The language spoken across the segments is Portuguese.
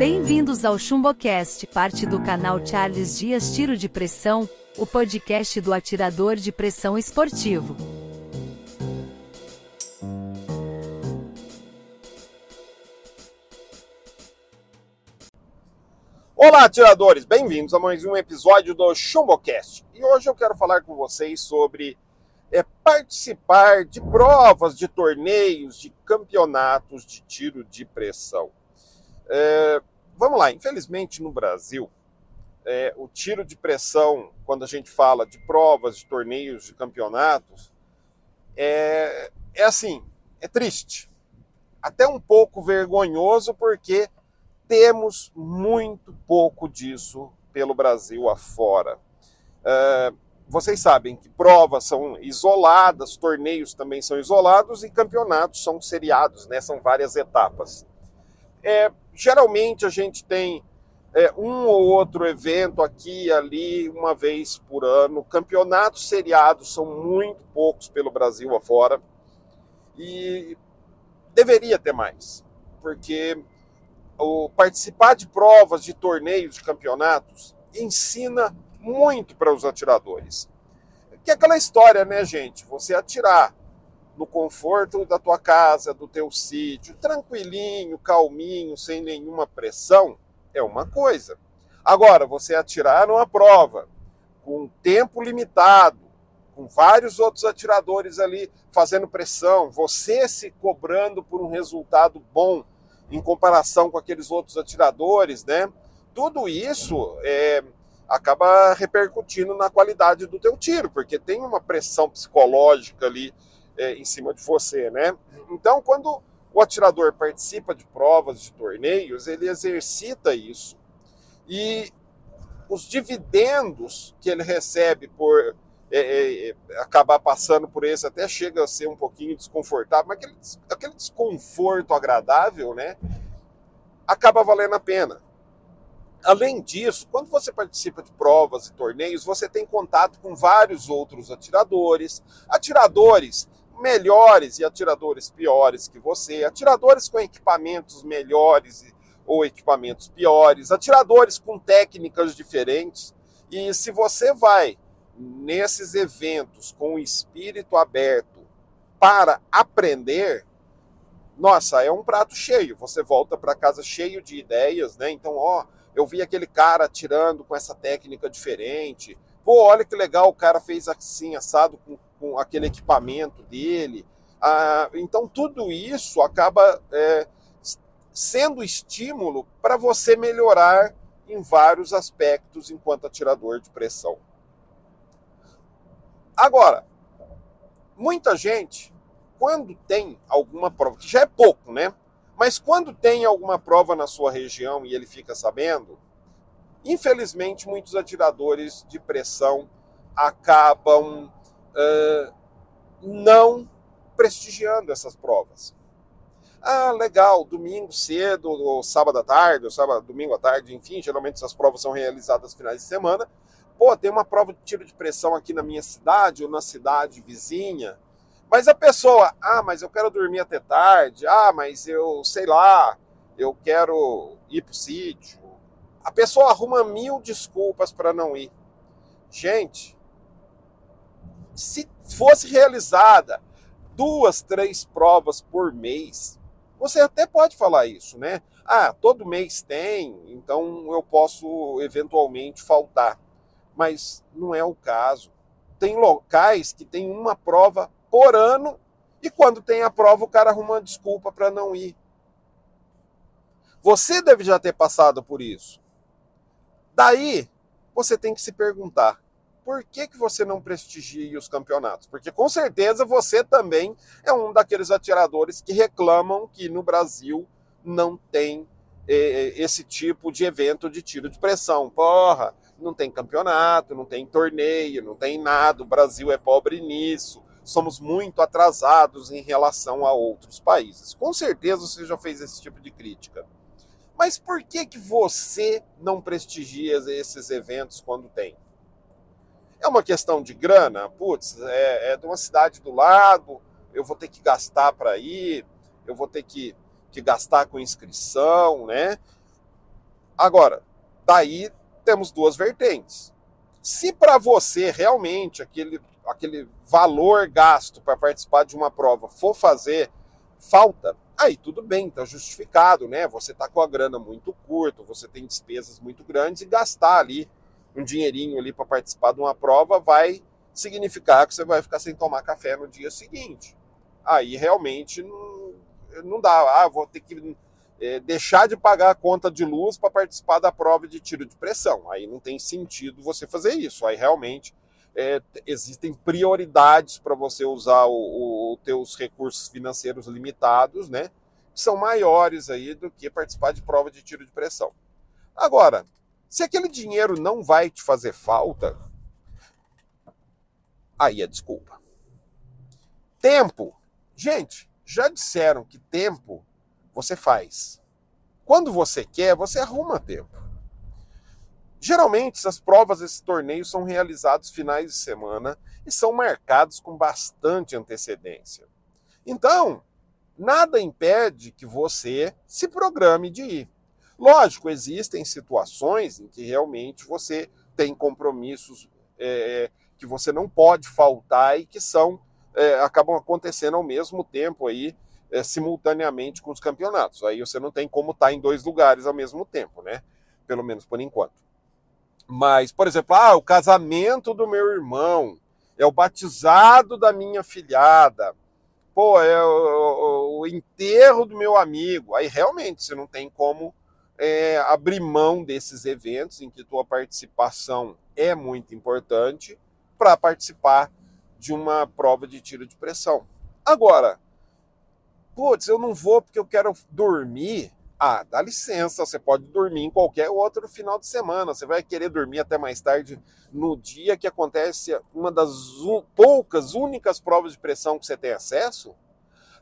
Bem-vindos ao ChumboCast, parte do canal Charles Dias Tiro de Pressão, o podcast do atirador de pressão esportivo. Olá, atiradores! Bem-vindos a mais um episódio do ChumboCast. E hoje eu quero falar com vocês sobre é, participar de provas, de torneios, de campeonatos de tiro de pressão. É, vamos lá, infelizmente no Brasil, é, o tiro de pressão, quando a gente fala de provas, de torneios, de campeonatos, é, é assim, é triste. Até um pouco vergonhoso, porque temos muito pouco disso pelo Brasil afora. É, vocês sabem que provas são isoladas, torneios também são isolados e campeonatos são seriados, né? São várias etapas. É, geralmente a gente tem é, um ou outro evento aqui e ali, uma vez por ano. Campeonatos seriados são muito poucos pelo Brasil afora. E deveria ter mais, porque o participar de provas, de torneios, de campeonatos, ensina muito para os atiradores. Que é aquela história, né, gente? Você atirar no conforto da tua casa, do teu sítio, tranquilinho, calminho, sem nenhuma pressão, é uma coisa. Agora, você atirar numa prova com tempo limitado, com vários outros atiradores ali fazendo pressão, você se cobrando por um resultado bom em comparação com aqueles outros atiradores, né? Tudo isso é, acaba repercutindo na qualidade do teu tiro, porque tem uma pressão psicológica ali é, em cima de você, né? Então, quando o atirador participa de provas, de torneios, ele exercita isso. E os dividendos que ele recebe por é, é, é acabar passando por esse até chega a ser um pouquinho desconfortável, mas aquele, aquele desconforto agradável, né? Acaba valendo a pena. Além disso, quando você participa de provas e torneios, você tem contato com vários outros atiradores, atiradores melhores e atiradores piores que você, atiradores com equipamentos melhores ou equipamentos piores, atiradores com técnicas diferentes. E se você vai nesses eventos com o espírito aberto para aprender, nossa, é um prato cheio. Você volta para casa cheio de ideias, né? Então, ó, eu vi aquele cara atirando com essa técnica diferente. Pô, olha que legal, o cara fez assim, assado com, com aquele equipamento dele. Ah, então, tudo isso acaba é, sendo estímulo para você melhorar em vários aspectos enquanto atirador de pressão. Agora, muita gente, quando tem alguma prova, que já é pouco, né? Mas quando tem alguma prova na sua região e ele fica sabendo, infelizmente muitos atiradores de pressão acabam não prestigiando essas provas. Ah, legal, domingo cedo, ou sábado à tarde, ou sábado, domingo à tarde, enfim, geralmente essas provas são realizadas finais de semana. Pô, tem uma prova de tiro de pressão aqui na minha cidade ou na cidade vizinha. Mas a pessoa, ah, mas eu quero dormir até tarde, ah, mas eu sei lá, eu quero ir para o sítio. A pessoa arruma mil desculpas para não ir. Gente, se fosse realizada duas, três provas por mês, você até pode falar isso, né? Ah, todo mês tem, então eu posso eventualmente faltar. Mas não é o caso. Tem locais que tem uma prova por ano, e quando tem a prova, o cara arruma uma desculpa para não ir. Você deve já ter passado por isso. Daí, você tem que se perguntar: por que, que você não prestigia os campeonatos? Porque com certeza você também é um daqueles atiradores que reclamam que no Brasil não tem eh, esse tipo de evento de tiro de pressão. Porra, não tem campeonato, não tem torneio, não tem nada, o Brasil é pobre nisso somos muito atrasados em relação a outros países. Com certeza você já fez esse tipo de crítica. Mas por que, que você não prestigia esses eventos quando tem? É uma questão de grana? Putz, é, é de uma cidade do lado, eu vou ter que gastar para ir, eu vou ter que, que gastar com inscrição, né? Agora, daí temos duas vertentes. Se para você realmente aquele, aquele valor gasto para participar de uma prova for fazer falta, aí tudo bem, está justificado, né? Você está com a grana muito curta, você tem despesas muito grandes e gastar ali um dinheirinho ali para participar de uma prova vai significar que você vai ficar sem tomar café no dia seguinte. Aí realmente não, não dá, ah, vou ter que é, deixar de pagar a conta de luz para participar da prova de tiro de pressão. Aí não tem sentido você fazer isso. Aí realmente é, existem prioridades para você usar os teus recursos financeiros limitados, né? Que são maiores aí do que participar de prova de tiro de pressão. Agora, se aquele dinheiro não vai te fazer falta, aí é desculpa. Tempo. Gente, já disseram que tempo você faz. Quando você quer, você arruma tempo. Geralmente, essas provas, esses torneios são realizados finais de semana e são marcados com bastante antecedência. Então, nada impede que você se programe de ir. Lógico, existem situações em que realmente você tem compromissos é, que você não pode faltar e que são é, acabam acontecendo ao mesmo tempo aí é, simultaneamente com os campeonatos. Aí você não tem como estar em dois lugares ao mesmo tempo, né? Pelo menos por enquanto. Mas, por exemplo, ah, o casamento do meu irmão, é o batizado da minha filhada, pô, é o, o, o enterro do meu amigo. Aí realmente você não tem como é, abrir mão desses eventos em que tua participação é muito importante para participar de uma prova de tiro de pressão. Agora, putz, eu não vou porque eu quero dormir. Ah, dá licença, você pode dormir em qualquer outro final de semana. Você vai querer dormir até mais tarde no dia que acontece uma das poucas, únicas provas de pressão que você tem acesso?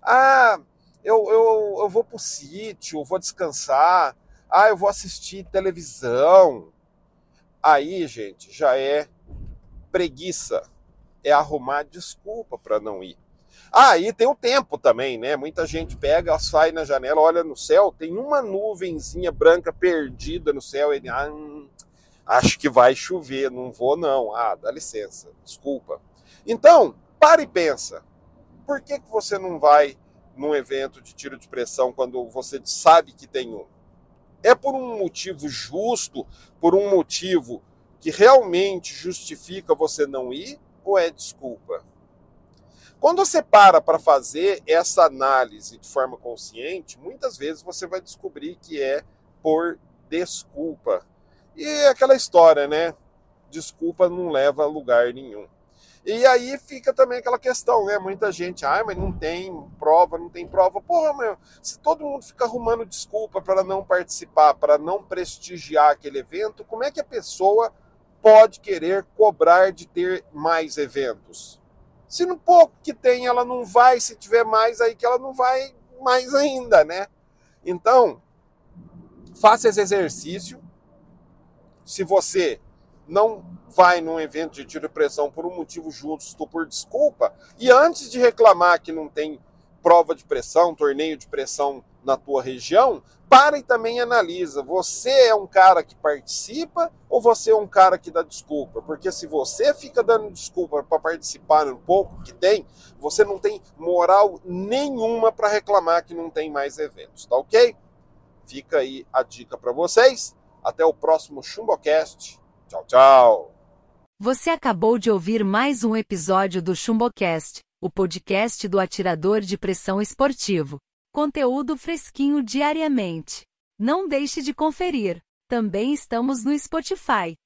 Ah, eu, eu, eu vou para o sítio, vou descansar. Ah, eu vou assistir televisão. Aí, gente, já é preguiça. É arrumar desculpa para não ir. Ah, e tem o tempo também, né? Muita gente pega, sai na janela, olha no céu, tem uma nuvenzinha branca perdida no céu, ele, ah, acho que vai chover, não vou não. Ah, dá licença, desculpa. Então, para e pensa. Por que, que você não vai num evento de tiro de pressão quando você sabe que tem um? É por um motivo justo, por um motivo que realmente justifica você não ir, ou é desculpa? Quando você para para fazer essa análise de forma consciente, muitas vezes você vai descobrir que é por desculpa. E é aquela história, né? Desculpa não leva a lugar nenhum. E aí fica também aquela questão, né? Muita gente, ah, mas não tem prova, não tem prova. Porra, meu, se todo mundo fica arrumando desculpa para não participar, para não prestigiar aquele evento, como é que a pessoa pode querer cobrar de ter mais eventos? Se no pouco que tem ela não vai, se tiver mais aí que ela não vai mais ainda, né? Então, faça esse exercício. Se você não vai num evento de tiro de pressão por um motivo justo, por desculpa, e antes de reclamar que não tem prova de pressão, torneio de pressão na tua região, para e também analisa. Você é um cara que participa ou você é um cara que dá desculpa? Porque se você fica dando desculpa para participar um pouco que tem, você não tem moral nenhuma para reclamar que não tem mais eventos, tá ok? Fica aí a dica para vocês. Até o próximo Chumbocast. Tchau, tchau. Você acabou de ouvir mais um episódio do Chumbocast, o podcast do atirador de pressão esportivo. Conteúdo fresquinho diariamente. Não deixe de conferir. Também estamos no Spotify.